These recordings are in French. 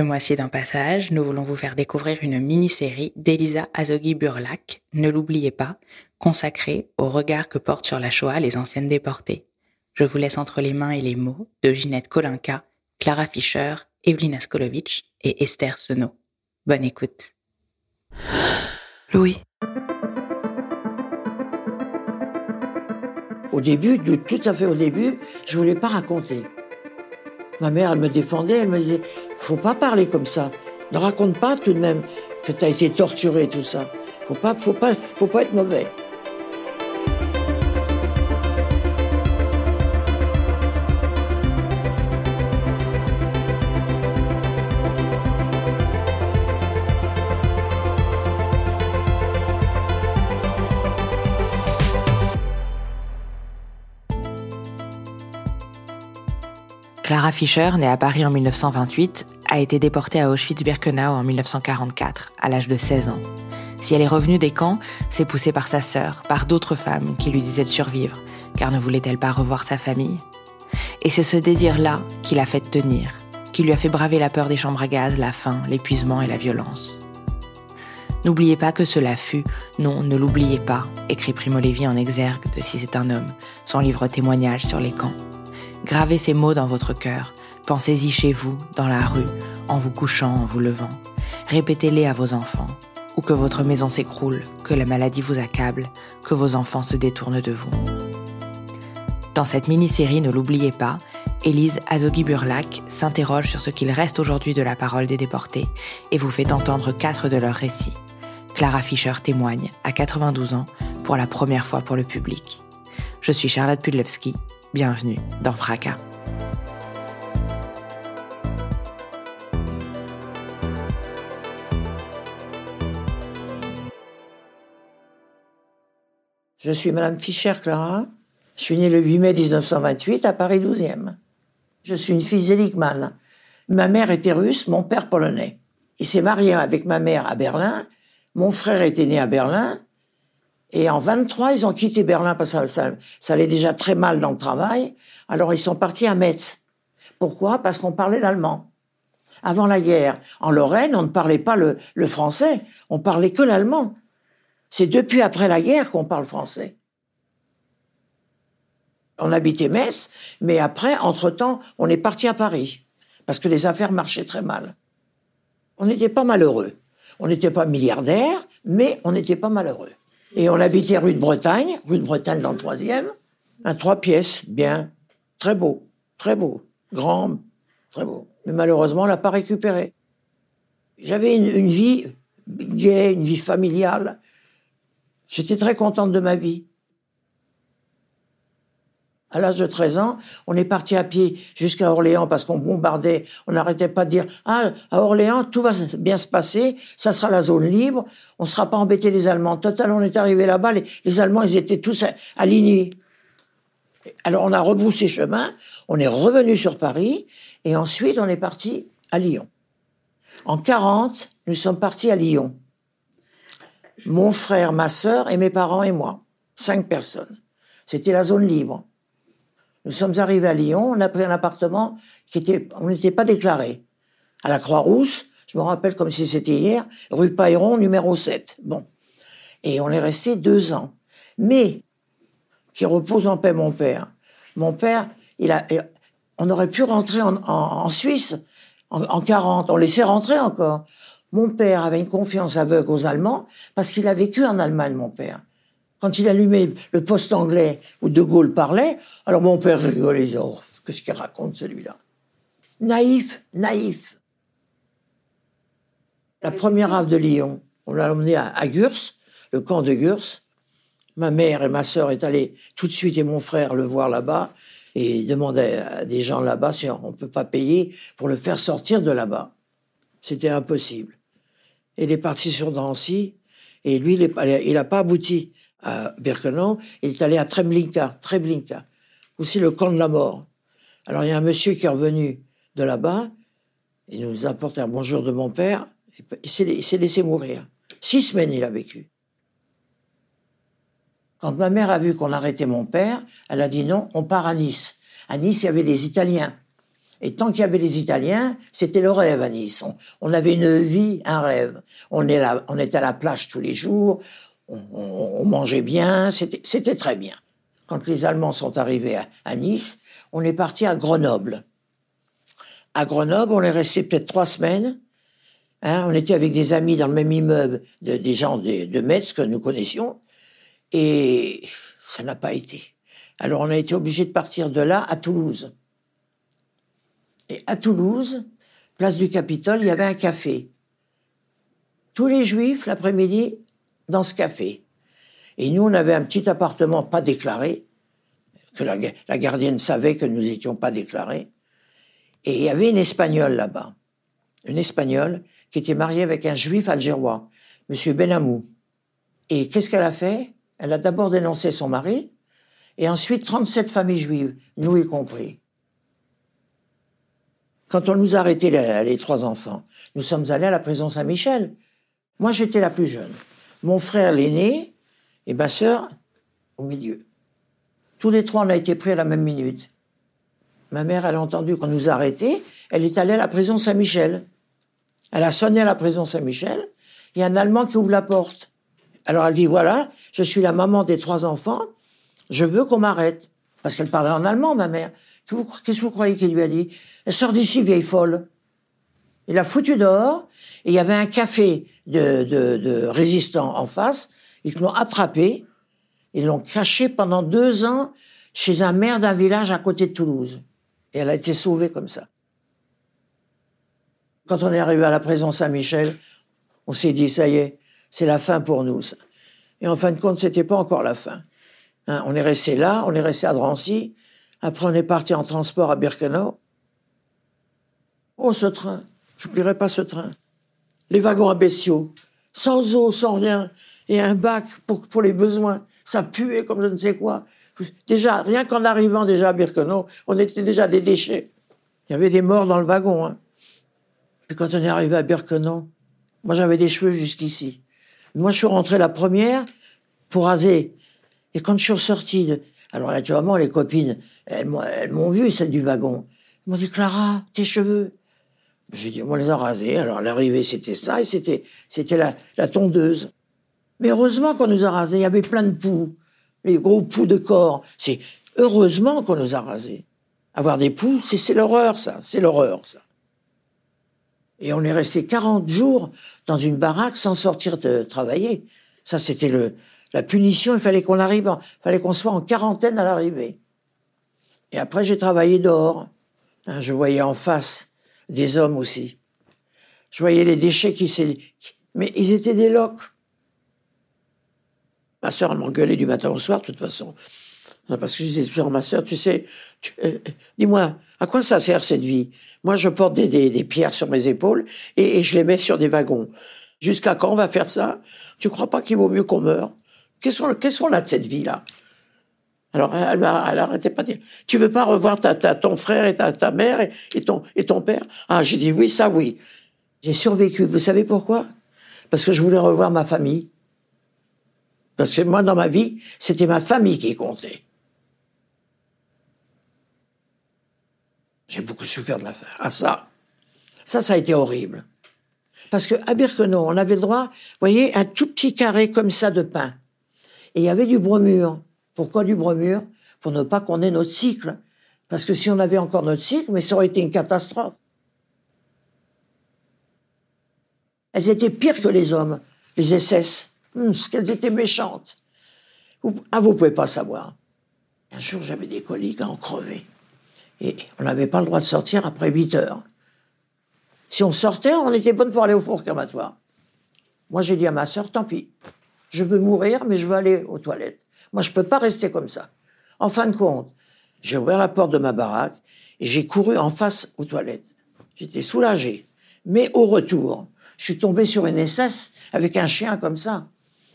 Ce mois-ci dans Passage, nous voulons vous faire découvrir une mini-série d'Elisa Azoghi Burlak, ne l'oubliez pas, consacrée au regard que portent sur la Shoah les anciennes déportées. Je vous laisse entre les mains et les mots de Ginette Kolinka, Clara Fischer, Evelina Skolovitch et Esther Senot. Bonne écoute. Louis. Au début, tout à fait au début, je voulais pas raconter. Ma mère, elle me défendait, elle me disait, faut pas parler comme ça. Ne raconte pas tout de même que tu as été torturé, tout ça. Faut pas, faut pas, faut pas être mauvais. Clara Fischer, née à Paris en 1928, a été déportée à Auschwitz-Birkenau en 1944, à l'âge de 16 ans. Si elle est revenue des camps, c'est poussée par sa sœur, par d'autres femmes qui lui disaient de survivre, car ne voulait-elle pas revoir sa famille? Et c'est ce désir-là qui l'a fait tenir, qui lui a fait braver la peur des chambres à gaz, la faim, l'épuisement et la violence. N'oubliez pas que cela fut, non, ne l'oubliez pas, écrit Primo Levi en exergue de Si c'est un homme, son livre témoignage sur les camps. Gravez ces mots dans votre cœur. Pensez-y chez vous, dans la rue, en vous couchant, en vous levant. Répétez-les à vos enfants. Ou que votre maison s'écroule, que la maladie vous accable, que vos enfants se détournent de vous. Dans cette mini-série, ne l'oubliez pas, Élise Azoghi-Burlak s'interroge sur ce qu'il reste aujourd'hui de la parole des déportés et vous fait entendre quatre de leurs récits. Clara Fischer témoigne, à 92 ans, pour la première fois pour le public. Je suis Charlotte Pudlewski Bienvenue dans Fracas. Je suis Madame Fischer Clara. Je suis née le 8 mai 1928 à Paris 12e. Je suis une fille zéligmane. Ma mère était russe, mon père polonais. Il s'est marié avec ma mère à Berlin. Mon frère était né à Berlin. Et en 23, ils ont quitté Berlin parce que ça, allait déjà très mal dans le travail. Alors ils sont partis à Metz. Pourquoi? Parce qu'on parlait l'allemand. Avant la guerre, en Lorraine, on ne parlait pas le, le français, on parlait que l'allemand. C'est depuis après la guerre qu'on parle français. On habitait Metz, mais après, entre-temps, on est parti à Paris, parce que les affaires marchaient très mal. On n'était pas malheureux. On n'était pas milliardaire, mais on n'était pas malheureux. Et on habitait rue de Bretagne, rue de Bretagne dans le troisième, un trois pièces, bien, très beau, très beau, grand, très beau. Mais malheureusement, on l'a pas récupéré. J'avais une, une, vie gaie, une vie familiale. J'étais très contente de ma vie. À l'âge de 13 ans, on est parti à pied jusqu'à Orléans parce qu'on bombardait. On n'arrêtait pas de dire ah à Orléans tout va bien se passer, ça sera la zone libre, on ne sera pas embêté les Allemands. Total, on est arrivé là-bas, les, Allemands ils étaient tous alignés. Alors on a rebroussé chemin, on est revenu sur Paris et ensuite on est parti à Lyon. En 40, nous sommes partis à Lyon. Mon frère, ma sœur et mes parents et moi, cinq personnes. C'était la zone libre. Nous sommes arrivés à Lyon, on a pris un appartement qui était, on n'était pas déclaré. À la Croix-Rousse, je me rappelle comme si c'était hier, rue Pailleron, numéro 7. Bon. Et on est resté deux ans. Mais, qui repose en paix mon père. Mon père, il a, on aurait pu rentrer en, Suisse en, en 40, on laissait rentrer encore. Mon père avait une confiance aveugle aux Allemands parce qu'il a vécu en Allemagne, mon père. Quand il allumait le poste anglais où De Gaulle parlait, alors mon père rigolait, il oh, qu'est-ce qu'il raconte celui-là? Naïf, naïf. La première ave de Lyon, on l'a emmené à, Gurs, le camp de Gurs. Ma mère et ma sœur est allées tout de suite et mon frère le voir là-bas et demandait à des gens là-bas si on ne peut pas payer pour le faire sortir de là-bas. C'était impossible. Il est parti sur Drancy et lui, il n'a pas abouti à Birkenau, il est allé à Treblinka, Treblinka, aussi le camp de la mort. Alors il y a un monsieur qui est revenu de là-bas, il nous apporte un bonjour de mon père, il s'est laissé mourir. Six semaines il a vécu. Quand ma mère a vu qu'on arrêtait mon père, elle a dit non, on part à Nice. À Nice, il y avait des Italiens. Et tant qu'il y avait les Italiens, c'était le rêve à Nice. On, avait une vie, un rêve. On, est là, on à la plage tous les jours, on, mangeait bien, c'était très bien. Quand les Allemands sont arrivés à, Nice, on est parti à Grenoble. À Grenoble, on est resté peut-être trois semaines. Hein, on était avec des amis dans le même immeuble, des gens de, de Metz que nous connaissions, et ça n'a pas été. Alors on a été obligé de partir de là à Toulouse. Et à Toulouse, place du Capitole, il y avait un café. Tous les juifs, l'après-midi, dans ce café. Et nous, on avait un petit appartement pas déclaré, que la, gardienne savait que nous n'étions pas déclarés. Et il y avait une Espagnole là-bas. Une Espagnole qui était mariée avec un juif algérois, Monsieur Benamou. Et qu'est-ce qu'elle a fait? Elle a d'abord dénoncé son mari, et ensuite 37 familles juives, nous y compris. Quand on nous a arrêté les, trois enfants, nous sommes allés à la prison Saint-Michel. Moi, j'étais la plus jeune. Mon frère, l'aîné, et ma sœur, au milieu. Tous les trois, on a été pris à la même minute. Ma mère, elle a entendu qu'on nous a arrêtés. Elle est allée à la prison Saint-Michel. Elle a sonné à la prison Saint-Michel. Il y a un Allemand qui ouvre la porte. Alors elle dit, voilà, je suis la maman des trois enfants. Je veux qu'on m'arrête. Parce qu'elle parlait en allemand, ma mère. Qu'est-ce que vous croyez qu'il lui a dit? Elle sort d'ici, vieille folle. Il a foutu dehors, et il y avait un café de, résistants en face. Ils l'ont attrapé, ils l'ont caché pendant deux ans chez un maire d'un village à côté de Toulouse. Et elle a été sauvée comme ça. Quand on est arrivé à la prison Saint-Michel, on s'est dit, ça y est, c'est la fin pour nous. Et en fin de compte, c'était pas encore la fin. Hein, on est resté là, on est resté à Drancy, après, on est parti en transport à Birkenau. Oh, ce train, je n'oublierai pas ce train. Les wagons à bestiaux, sans eau, sans rien, et un bac pour, pour les besoins. Ça puait comme je ne sais quoi. Déjà, rien qu'en arrivant déjà à Birkenau, on était déjà des déchets. Il y avait des morts dans le wagon. Hein. Puis quand on est arrivé à Birkenau, moi j'avais des cheveux jusqu'ici. Moi je suis rentré la première pour raser. Et quand je suis ressorti de, alors naturellement, les copines, elles, m'ont vu, celle du wagon. Elles m'ont dit, Clara, tes cheveux. J'ai dit, on les a rasés. Alors l'arrivée, c'était ça, et c'était, c'était la, la tondeuse. Mais heureusement qu'on nous a rasés. Il y avait plein de poux, les gros poux de corps. C'est heureusement qu'on nous a rasés. Avoir des poux, c'est, c'est l'horreur, ça. C'est l'horreur, ça. Et on est resté 40 jours dans une baraque sans sortir de travailler. Ça, c'était le, la punition, il fallait qu'on arrive, il fallait qu'on soit en quarantaine à l'arrivée. Et après, j'ai travaillé dehors. Hein, je voyais en face des hommes aussi. Je voyais les déchets qui s'est, mais ils étaient des loques. Ma sœur m'engueulait du matin au soir, de toute façon. Parce que je disais toujours ma sœur, tu sais, euh, dis-moi, à quoi ça sert cette vie? Moi, je porte des, des, pierres sur mes épaules et, et, je les mets sur des wagons. Jusqu'à quand on va faire ça? Tu crois pas qu'il vaut mieux qu'on meure? Qu'est-ce qu'on a de cette vie-là? Alors, elle, elle arrêtait pas de dire, tu veux pas revoir ta, ton frère et ta, ta mère et, ton, et ton père? Ah, j'ai dit oui, ça oui. J'ai survécu. Vous savez pourquoi? Parce que je voulais revoir ma famille. Parce que moi, dans ma vie, c'était ma famille qui comptait. J'ai beaucoup souffert de l'affaire. Ah, ça, ça, ça a été horrible. Parce que à Birkenau, on avait le droit, vous voyez, un tout petit carré comme ça de pain. Et il y avait du bromure. Pourquoi du bromure Pour ne pas qu'on ait notre cycle. Parce que si on avait encore notre cycle, mais ça aurait été une catastrophe. Elles étaient pires que les hommes, les SS. Hum, qu'elles étaient méchantes. Ah, vous pouvez pas savoir. Un jour, j'avais des coliques à en crever. Et on n'avait pas le droit de sortir après 8 heures. Si on sortait, on était bonne pour aller au four crematoire. Moi, j'ai dit à ma sœur, tant pis. Je veux mourir, mais je veux aller aux toilettes. Moi, je peux pas rester comme ça. En fin de compte, j'ai ouvert la porte de ma baraque et j'ai couru en face aux toilettes. J'étais soulagé. Mais au retour, je suis tombé sur une SS avec un chien comme ça.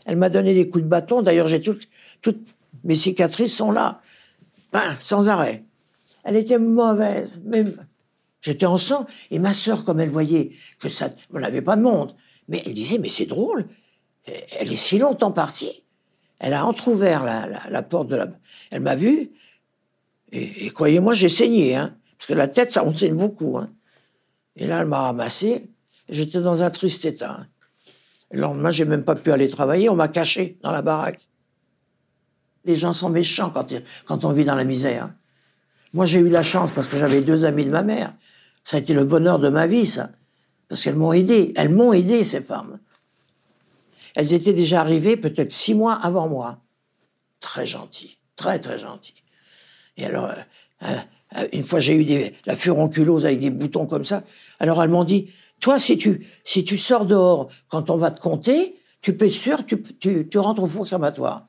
Elle m'a donné des coups de bâton. D'ailleurs, j'ai toutes, toutes mes cicatrices sont là. Ben, sans arrêt. Elle était mauvaise. Même, j'étais en sang. Et ma sœur, comme elle voyait que ça, on n'avait pas de monde. Mais elle disait, mais c'est drôle elle est si longtemps partie. Elle a entrouvert la, la, porte de la. Elle m'a vu. Et, croyez-moi, j'ai saigné. Hein. Parce que la tête, ça, on saigne beaucoup. Hein. Et là, elle m'a ramassé. J'étais dans un triste état. Hein. Le lendemain, j'ai même pas pu aller travailler. On m'a caché dans la baraque. Les gens sont méchants quand, quand on vit dans la misère. Moi, j'ai eu la chance parce que j'avais deux amis de ma mère. Ça a été le bonheur de ma vie, ça. Parce qu'elles m'ont aidé. Elles m'ont aidé, ces femmes. Elles étaient déjà arrivées peut-être six mois avant moi. Très gentilles. Très, très gentilles. Et alors, euh, euh, une fois, j'ai eu des, la furonculose avec des boutons comme ça. Alors, elles m'ont dit, toi, si tu, si tu sors dehors quand on va te compter, tu peux être sûr, tu, tu, tu rentres au four crématoire.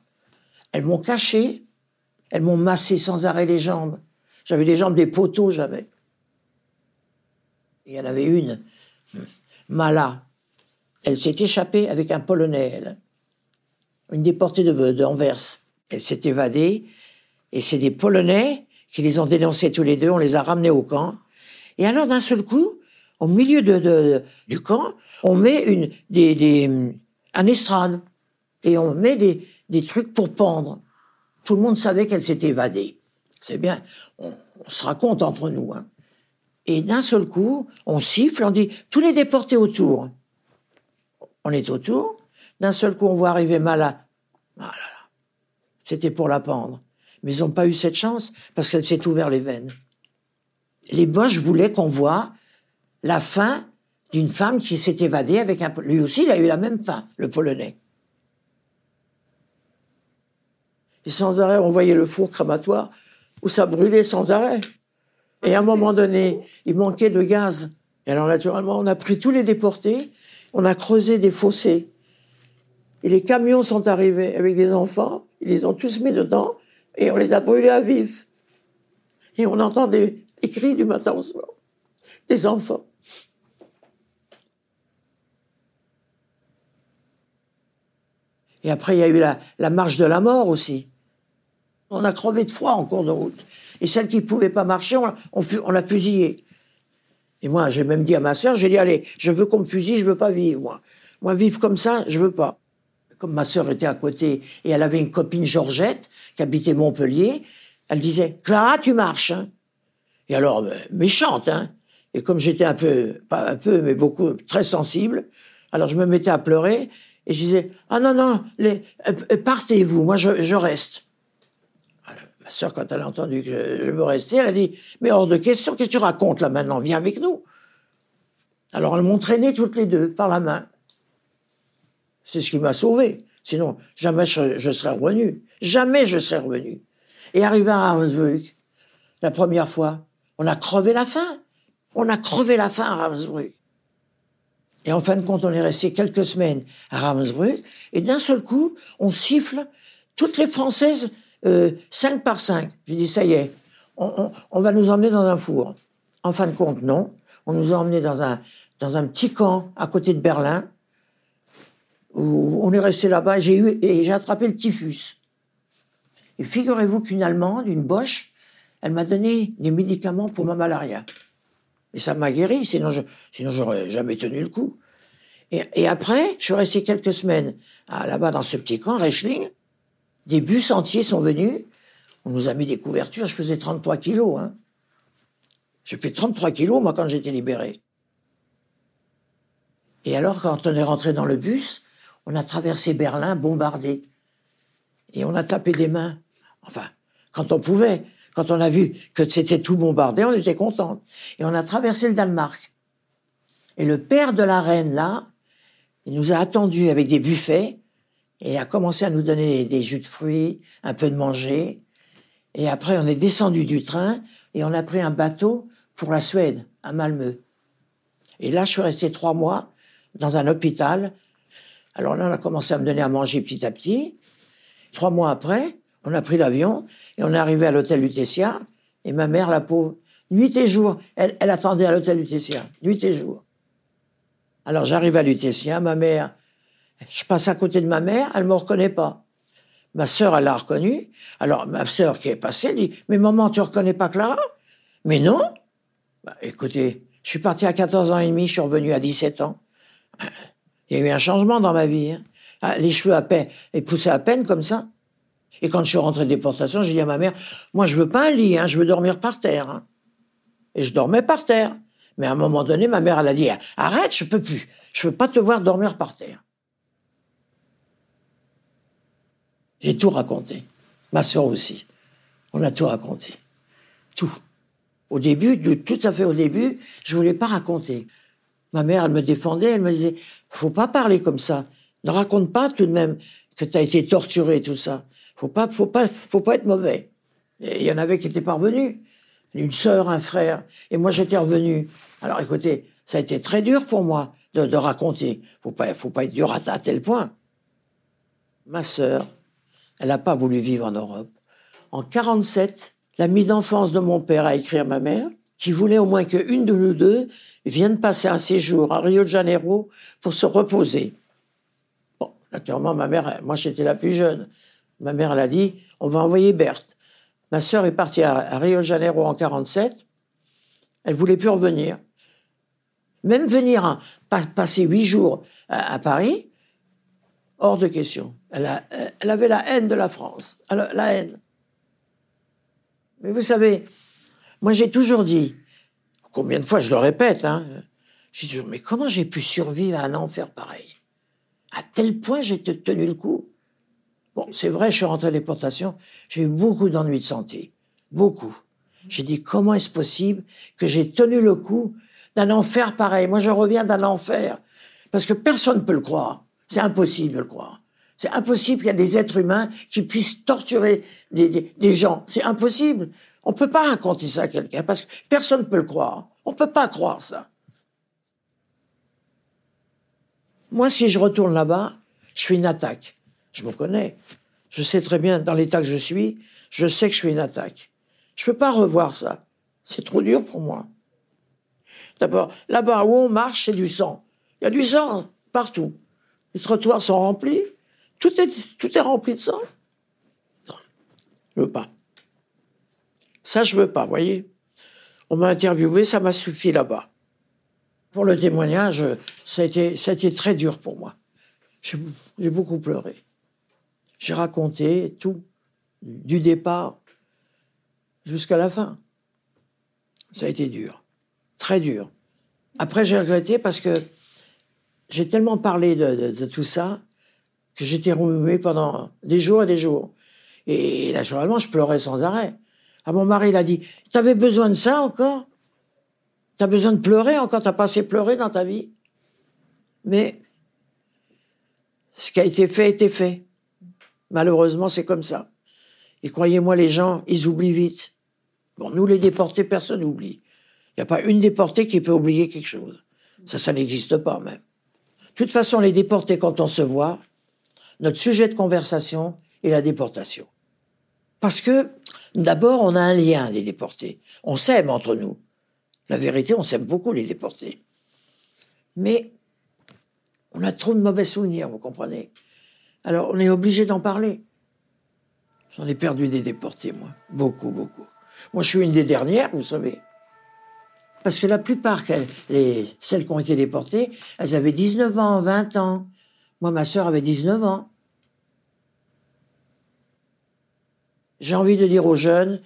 Elles m'ont caché, elles m'ont massé sans arrêt les jambes. J'avais les jambes des poteaux, j'avais. Il y en avait une, Mala. Elle s'est échappée avec un Polonais, elle. Une déportée de, Elle s'est évadée, et c'est des Polonais qui les ont dénoncés tous les deux, on les a ramenés au camp. Et alors, d'un seul coup, au milieu de, du camp, on met une, des, un estrade et on met des, des trucs pour pendre. Tout le monde savait qu'elle s'était évadée. C'est bien, on, se raconte entre nous. Hein. Et d'un seul coup, on siffle, on dit tous les déportés autour. On est autour. D'un seul coup, on voit arriver Mala. Ah là là. C'était pour la pendre. Mais ils n'ont pas eu cette chance parce qu'elle s'est ouvert les veines. Les Boches voulaient qu'on voit la fin d'une femme qui s'est évadée avec un... Lui aussi, il a eu la même fin, le Polonais. Et sans arrêt, on voyait le four crématoire où ça brûlait sans arrêt. Et à un moment donné, il manquait de gaz. Et alors, naturellement, on a pris tous les déportés, on a creusé des fossés. Et les camions sont arrivés avec des enfants, ils les ont tous mis dedans, et on les a brûlés à vif. Et on entend des, cris du matin au soir, des enfants. Et après, il y a eu la, marche de la mort aussi. On a crevé de froid en cours de route. Et celle qui ne pouvait pas marcher, on, on, l'a fusillée. Et moi, j'ai même dit à ma sœur, j'ai dit, allez, je veux qu'on me fusille, je veux pas vivre, moi. Moi, vivre comme ça, je veux pas. Comme ma sœur était à côté et elle avait une copine Georgette qui habitait Montpellier, elle disait, Clara, tu marches. Hein. Et alors, euh, méchante, hein. Et comme j'étais un peu, pas un peu, mais beaucoup, très sensible, alors je me mettais à pleurer et je disais, ah non, non, les, euh, euh, partez-vous, moi je, je reste. Ma sœur, quand elle a entendu que je, je, me restais, elle a dit, mais hors de question, qu'est-ce que tu racontes là maintenant? Viens avec nous. Alors elles m'ont traîné toutes les deux par la main. C'est ce qui m'a sauvé. Sinon, jamais je, serais revenu. Jamais je serais revenu. Et arrivé à Ravensbrück, la première fois, on a crevé la faim. On a crevé la faim à Ravensbrück. Et en fin de compte, on est resté quelques semaines à Ravensbrück, et d'un seul coup, on siffle toutes les Françaises euh, cinq par cinq. J'ai dit, ça y est, on, va nous emmener dans un four. En fin de compte, non. On nous a emmenés dans un, dans un petit camp à côté de Berlin, où on est resté là-bas, et j'ai eu, et j'ai attrapé le typhus. Et figurez-vous qu'une Allemande, une Boche, elle m'a donné des médicaments pour ma malaria. Et ça m'a guéri, sinon je, sinon j'aurais jamais tenu le coup. Et, après, je suis resté quelques semaines là-bas dans ce petit camp, Reichling. Des bus entiers sont venus. On nous a mis des couvertures. Je faisais 33 kilos. Hein. J'ai fait 33 kilos, moi, quand j'étais libéré. Et alors, quand on est rentré dans le bus, on a traversé Berlin bombardé. Et on a tapé des mains. Enfin, quand on pouvait. Quand on a vu que c'était tout bombardé, on était content. Et on a traversé le Danemark. Et le père de la reine, là, il nous a attendus avec des buffets et a commencé à nous donner des jus de fruits, un peu de manger. Et après, on est descendu du train et on a pris un bateau pour la Suède, à Malmö. Et là, je suis resté trois mois dans un hôpital. Alors là, on a commencé à me donner à manger petit à petit. Trois mois après, on a pris l'avion et on est arrivé à l'hôtel Lutetia. Et ma mère, la pauvre, nuit et jour, elle, attendait à l'hôtel Lutetia, nuit et jour. Alors j'arrive à Lutetia, ma mère, je passe à côté de ma mère, elle me reconnaît pas. Ma sœur, elle l'a reconnue. Alors ma sœur qui est passée dit, mais maman, tu reconnais pas Clara? Mais non. Bah, écoutez, je suis parti à 14 ans et demi, je suis revenu à 17 ans. Il y a eu un changement dans ma vie. Hein. Ah, les cheveux à peine, et poussaient à peine comme ça. Et quand je suis rentré de déportation, j'ai dit à ma mère, moi je veux pas un lit, hein, je veux dormir par terre. Hein. Et je dormais par terre. Mais à un moment donné, ma mère, elle a dit, arrête, je peux plus. Je veux pas te voir dormir par terre. J'ai tout raconté. Ma sœur aussi. On a tout raconté. Tout. Au début, tout à fait au début, je voulais pas raconter. Ma mère, elle me défendait, elle me disait, faut pas parler comme ça. Ne raconte pas tout de même que tu as été torturé, tout ça. Faut pas, faut pas, faut pas être mauvais. il y en avait qui étaient parvenus. Une sœur, un frère. Et moi, j'étais revenu. Alors, écoutez, ça a été très dur pour moi de, de raconter. Faut pas, faut pas être dur à, à tel point. Ma sœur, elle n'a pas voulu vivre en Europe. En 47, l'ami d'enfance de mon père a écrit à ma mère qui voulait au moins qu'une de nous deux vienne passer un séjour à Rio de Janeiro pour se reposer. Bon, naturellement, ma mère, moi j'étais la plus jeune. Ma mère, elle a dit, on va envoyer Berthe. Ma sœur est partie à, Rio de Janeiro en 47. Elle voulait plus revenir. Même venir hein, passer huit jours à, Paris, hors de question. Elle, elle, avait la haine de la France, la haine. Mais vous savez, moi j'ai toujours dit, combien de fois je le répète, hein, j'ai toujours, mais comment j'ai pu survivre à un enfer pareil? À tel point j'ai tenu le coup? Bon, c'est vrai, je suis rentré à déportation, j'ai eu beaucoup d'ennuis de santé. Beaucoup. J'ai dit, comment est-ce possible que j'ai tenu le coup d'un enfer pareil? Moi, je reviens d'un enfer. Parce que personne ne peut le croire. C'est impossible de le croire. C'est impossible qu'il y ait des êtres humains qui puissent torturer des, gens. C'est impossible. On ne peut pas raconter ça à quelqu'un parce que personne ne peut le croire. On ne peut pas croire ça. Moi, si je retourne là-bas, je fais une attaque. Je me connais. Je sais très bien, dans l'état que je suis, je sais que je fais une attaque. Je peux pas revoir ça. C'est trop dur pour moi. D'abord, là-bas où on marche, c'est du sang. Il y a du sang partout. Les trottoirs sont remplis. Tout est, tout est rempli de sang. Non, je veux pas. Ça, je veux pas, voyez. On m'a interviewé, ça m'a suffi là-bas. Pour le témoignage, ça a été, ça a été très dur pour moi. J'ai beaucoup pleuré. J'ai raconté tout, du départ jusqu'à la fin. Ça a été dur, très dur. Après, j'ai regretté parce que j'ai tellement parlé de, tout ça que j'étais remué pendant des jours et des jours. Et naturellement, je pleurais sans arrêt. À mon mari, il a dit, t'avais besoin de ça encore? T'as besoin de pleurer encore? T'as pas assez pleuré dans ta vie? Mais ce qui a été fait a été fait. Malheureusement, c'est comme ça. Et croyez-moi, les gens, ils oublient vite. Bon, nous, les déportés, personne n'oublie. Il n'y a pas une déportée qui peut oublier quelque chose. Ça, ça n'existe pas même. De toute façon, les déportés, quand on se voit, notre sujet de conversation est la déportation. Parce que, d'abord, on a un lien, les déportés. On s'aime entre nous. La vérité, on s'aime beaucoup, les déportés. Mais on a trop de mauvais souvenirs, vous comprenez? Alors, on est obligé d'en parler. J'en ai perdu des déportés, moi. Beaucoup, beaucoup. Moi, je suis une des dernières, vous savez. Parce que la plupart, les, celles qui ont été déportées, elles avaient 19 ans, 20 ans. Moi, ma sœur avait 19 ans. J'ai envie de dire aux jeunes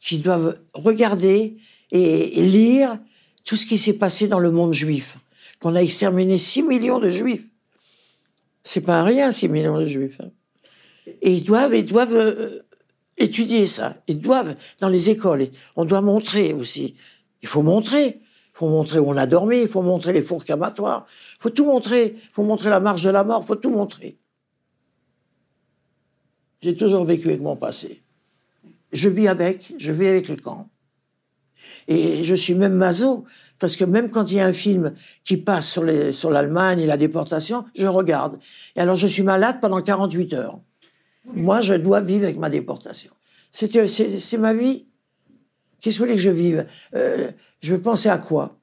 qu'ils doivent regarder et, lire tout ce qui s'est passé dans le monde juif. Qu'on a exterminé 6 millions de juifs. C'est pas rien, 6 millions de juifs. Hein. Et ils doivent, ils doivent euh, étudier ça. Ils doivent, dans les écoles, on doit montrer aussi. Il faut montrer. Il faut montrer où on a dormi, il faut montrer les fours camatoires. Il faut tout montrer. Il faut montrer la marche de la mort, il faut tout montrer. J'ai toujours vécu avec mon passé. Je vis avec, je vis avec les camps. Et je suis même maso, parce que même quand il y a un film qui passe sur, l'Allemagne et la déportation, je regarde. Et alors je suis malade pendant 48 heures. Moi, je dois vivre avec ma déportation. C'est, ma vie. Qu'est-ce que vous voulez que je vive? Euh, Je veux penser à quoi?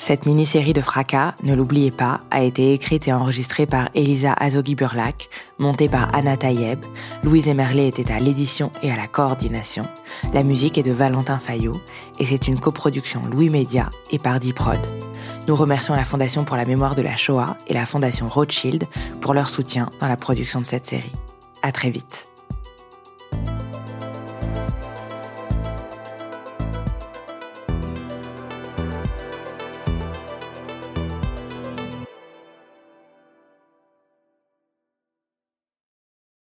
Cette mini-série de fracas, ne l'oubliez pas, a été écrite et enregistrée par Elisa Azogui-Burlac, montée par Anna Tayeb, Louise Emerlet était à l'édition et à la coordination, la musique est de Valentin Fayot, et c'est une coproduction Louis Média et Pardi Prod. Nous remercions la Fondation pour la mémoire de la Shoah et la Fondation Rothschild pour leur soutien dans la production de cette série. À très vite.